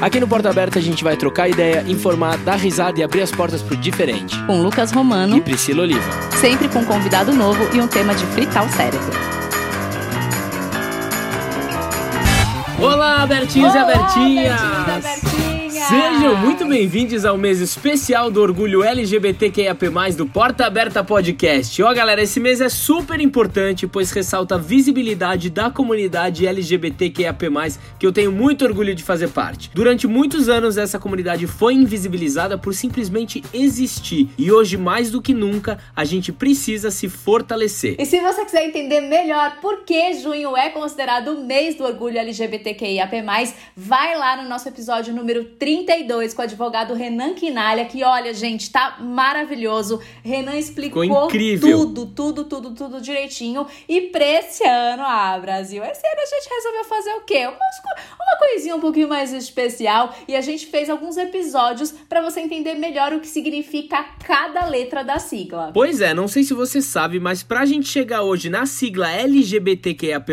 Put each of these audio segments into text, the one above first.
Aqui no Porta Aberta a gente vai trocar ideia, informar, dar risada e abrir as portas pro diferente. Com Lucas Romano e Priscila Oliva. Sempre com um convidado novo e um tema de fritar o cérebro. Olá, Bertinhos Olá, e Abertinhas! Bertinhos e Sejam muito bem-vindos ao mês especial do orgulho LGBTQIAP+, do Porta Aberta Podcast. Ó, galera, esse mês é super importante, pois ressalta a visibilidade da comunidade LGBTQIAP+, que eu tenho muito orgulho de fazer parte. Durante muitos anos, essa comunidade foi invisibilizada por simplesmente existir, e hoje, mais do que nunca, a gente precisa se fortalecer. E se você quiser entender melhor por que junho é considerado o mês do orgulho LGBTQIAP+, vai lá no nosso episódio número 32 com o advogado Renan Quinalha, que olha, gente, tá maravilhoso. Renan explicou tudo, tudo, tudo, tudo direitinho. E pra esse ano, ah, Brasil, esse ano a gente resolveu fazer o quê? Uma, uma coisinha um pouquinho mais especial e a gente fez alguns episódios para você entender melhor o que significa cada letra da sigla. Pois é, não sei se você sabe, mas pra gente chegar hoje na sigla LGBTQIAP+,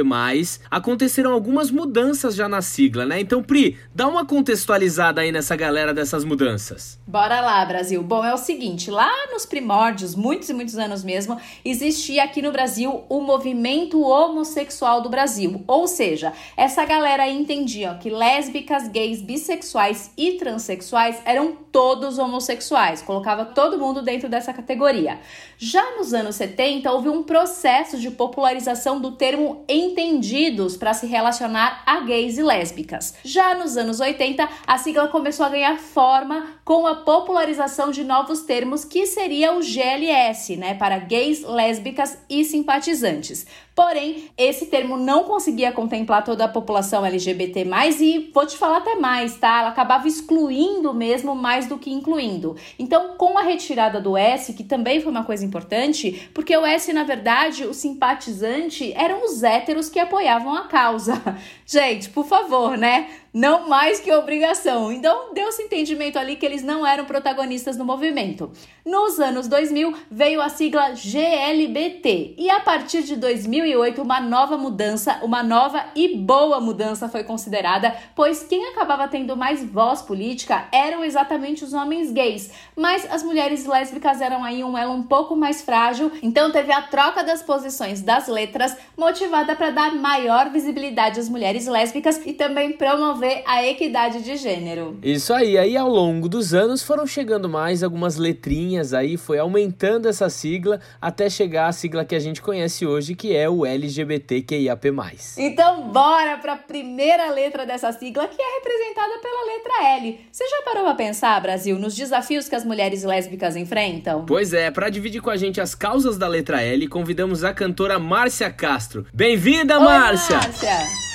aconteceram algumas mudanças já na sigla, né? Então, Pri, dá uma contextualizada aí nessa galera dessas mudanças. Bora lá, Brasil. Bom, é o seguinte, lá nos primórdios, muitos e muitos anos mesmo, existia aqui no Brasil o movimento homossexual do Brasil. Ou seja, essa galera entendia que lésbicas, gays, bissexuais e transexuais eram todos homossexuais, colocava todo mundo dentro dessa categoria. Já nos anos 70, houve um processo de popularização do termo entendidos para se relacionar a gays e lésbicas. Já nos anos 80, a sigla começou a ganhar forma com a popularização de novos termos que seria o GLS, né, para gays, lésbicas e simpatizantes. Porém, esse termo não conseguia contemplar toda a população LGBT+, e vou te falar até mais, tá? Ela acabava excluindo mesmo mais do que incluindo. Então, com a retirada do S, que também foi uma coisa importante, porque o S, na verdade, o simpatizante eram os héteros que apoiavam a causa. Gente, por favor, né? Não mais que obrigação. Então, deu-se entendimento ali que eles não eram protagonistas no movimento. Nos anos 2000, veio a sigla GLBT. E a partir de 2008, uma nova mudança, uma nova e boa mudança foi considerada, pois quem acabava tendo mais voz política eram exatamente os homens gays. Mas as mulheres lésbicas eram aí um elo um pouco mais frágil, então teve a troca das posições das letras, motivada para dar maior visibilidade às mulheres lésbicas e também promover a equidade de gênero. Isso aí, aí ao longo dos anos foram chegando mais algumas letrinhas aí, foi aumentando essa sigla até chegar à sigla que a gente conhece hoje, que é o LGBTQIAP+. Então bora para a primeira letra dessa sigla, que é representada pela letra L. Você já parou para pensar, Brasil, nos desafios que as mulheres lésbicas enfrentam? Pois é, para dividir com a gente as causas da letra L, convidamos a cantora Márcia Castro. Bem-vinda, Márcia! Márcia!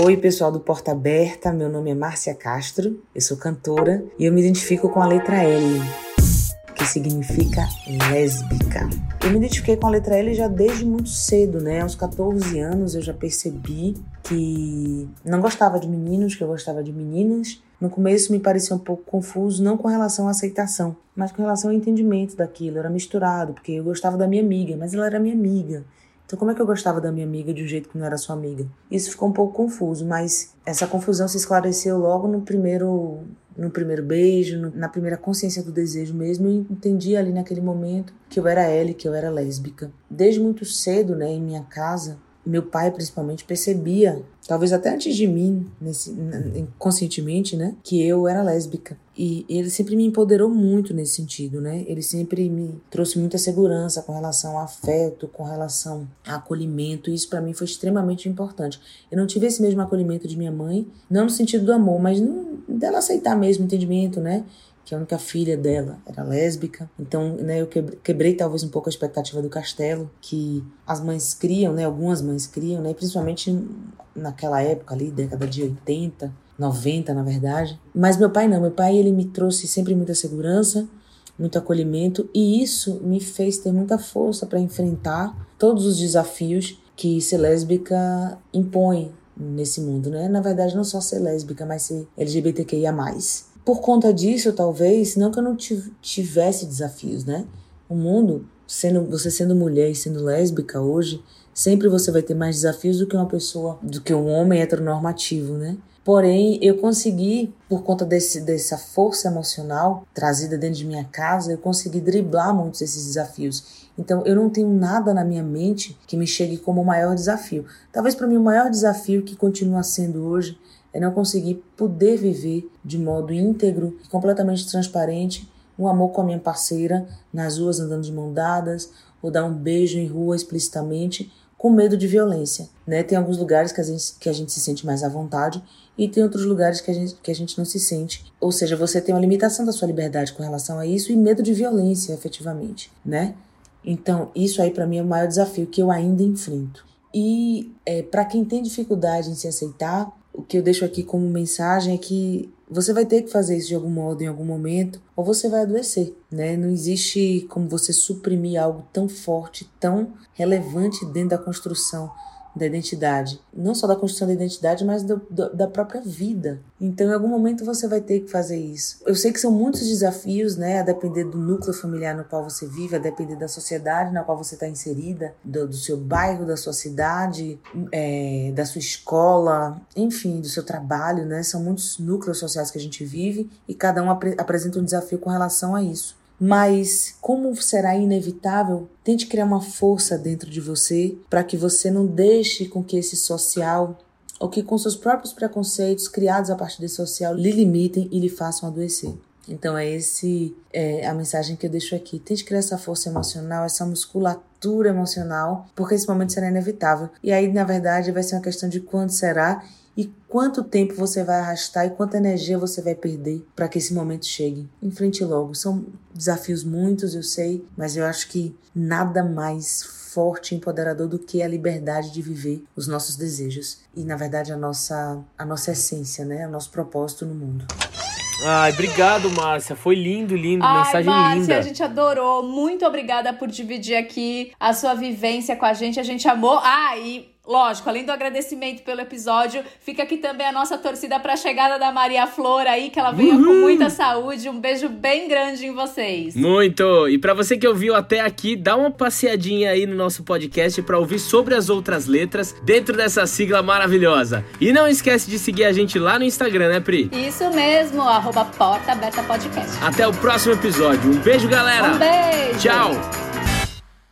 Oi, pessoal do Porta Aberta, meu nome é Márcia Castro, eu sou cantora e eu me identifico com a letra L, que significa lésbica. Eu me identifiquei com a letra L já desde muito cedo, né? Aos 14 anos eu já percebi que não gostava de meninos, que eu gostava de meninas. No começo me parecia um pouco confuso, não com relação à aceitação, mas com relação ao entendimento daquilo. Era misturado, porque eu gostava da minha amiga, mas ela era minha amiga. Então, como é que eu gostava da minha amiga de um jeito que não era sua amiga? Isso ficou um pouco confuso, mas essa confusão se esclareceu logo no primeiro, no primeiro beijo, no, na primeira consciência do desejo mesmo. E entendi ali naquele momento que eu era L, que eu era lésbica. Desde muito cedo, né, em minha casa, meu pai principalmente percebia, talvez até antes de mim, nesse, conscientemente, né, que eu era lésbica. E ele sempre me empoderou muito nesse sentido, né? Ele sempre me trouxe muita segurança com relação a afeto, com relação a acolhimento. E isso para mim foi extremamente importante. Eu não tive esse mesmo acolhimento de minha mãe, não no sentido do amor, mas dela aceitar mesmo o entendimento, né? Que a única filha dela era lésbica. Então, né, eu quebrei, talvez um pouco a expectativa do castelo, que as mães criam, né, algumas mães criam, né, principalmente naquela época ali, década de 80, 90, na verdade. Mas meu pai não, meu pai ele me trouxe sempre muita segurança, muito acolhimento e isso me fez ter muita força para enfrentar todos os desafios que ser lésbica impõe nesse mundo, né? Na verdade, não só ser lésbica, mas ser LGBTQIA+. Por conta disso, talvez, não que eu não tivesse desafios, né? O mundo, sendo você sendo mulher e sendo lésbica hoje, Sempre você vai ter mais desafios do que uma pessoa, do que um homem heteronormativo, né? Porém, eu consegui, por conta desse, dessa força emocional trazida dentro de minha casa, eu consegui driblar muitos desses desafios. Então, eu não tenho nada na minha mente que me chegue como o maior desafio. Talvez para mim o maior desafio que continua sendo hoje é não conseguir poder viver de modo íntegro e completamente transparente um amor com a minha parceira nas ruas andando de mão dadas ou dar um beijo em rua explicitamente com medo de violência, né? Tem alguns lugares que a gente, que a gente se sente mais à vontade e tem outros lugares que a, gente, que a gente não se sente. Ou seja, você tem uma limitação da sua liberdade com relação a isso e medo de violência, efetivamente, né? Então, isso aí para mim é o maior desafio que eu ainda enfrento. E é, para quem tem dificuldade em se aceitar, que eu deixo aqui como mensagem é que você vai ter que fazer isso de algum modo, em algum momento, ou você vai adoecer, né? Não existe como você suprimir algo tão forte, tão relevante dentro da construção da identidade. Não só da construção da identidade, mas do, do, da própria vida. Então, em algum momento você vai ter que fazer isso. Eu sei que são muitos desafios, né? A depender do núcleo familiar no qual você vive, a depender da sociedade na qual você está inserida, do, do, seu bairro, da sua cidade, é, da sua escola, enfim, do seu trabalho, né? São muitos núcleos sociais que a gente vive e cada um ap apresenta um desafio com relação a isso. Mas, como será inevitável, tente criar uma força dentro de você para que você não deixe com que esse social ou que com seus próprios preconceitos criados a partir desse social lhe limitem e lhe façam adoecer. Então é esse é a mensagem que eu deixo aqui. Tente criar essa força emocional, essa musculatura emocional, porque esse momento será inevitável. E aí, na verdade, vai ser uma questão de quando será e quanto tempo você vai arrastar e quanta energia você vai perder para que esse momento chegue. Enfrente logo. São desafios muitos, eu sei, mas eu acho que nada mais forte e empoderador do que a liberdade de viver os nossos desejos e, na verdade, a nossa, a nossa essência, né? O nosso propósito no mundo. Ai, obrigado, Márcia. Foi lindo, lindo. Ai, mensagem Márcia, linda. a gente adorou. Muito obrigada por dividir aqui a sua vivência com a gente. A gente amou. Ah, e Lógico, além do agradecimento pelo episódio, fica aqui também a nossa torcida para a chegada da Maria Flor aí, que ela venha Uhul. com muita saúde. Um beijo bem grande em vocês. Muito! E para você que ouviu até aqui, dá uma passeadinha aí no nosso podcast para ouvir sobre as outras letras dentro dessa sigla maravilhosa. E não esquece de seguir a gente lá no Instagram, né, Pri? Isso mesmo, arroba Porta Aberta Podcast. Até o próximo episódio. Um beijo, galera! Um beijo! Tchau!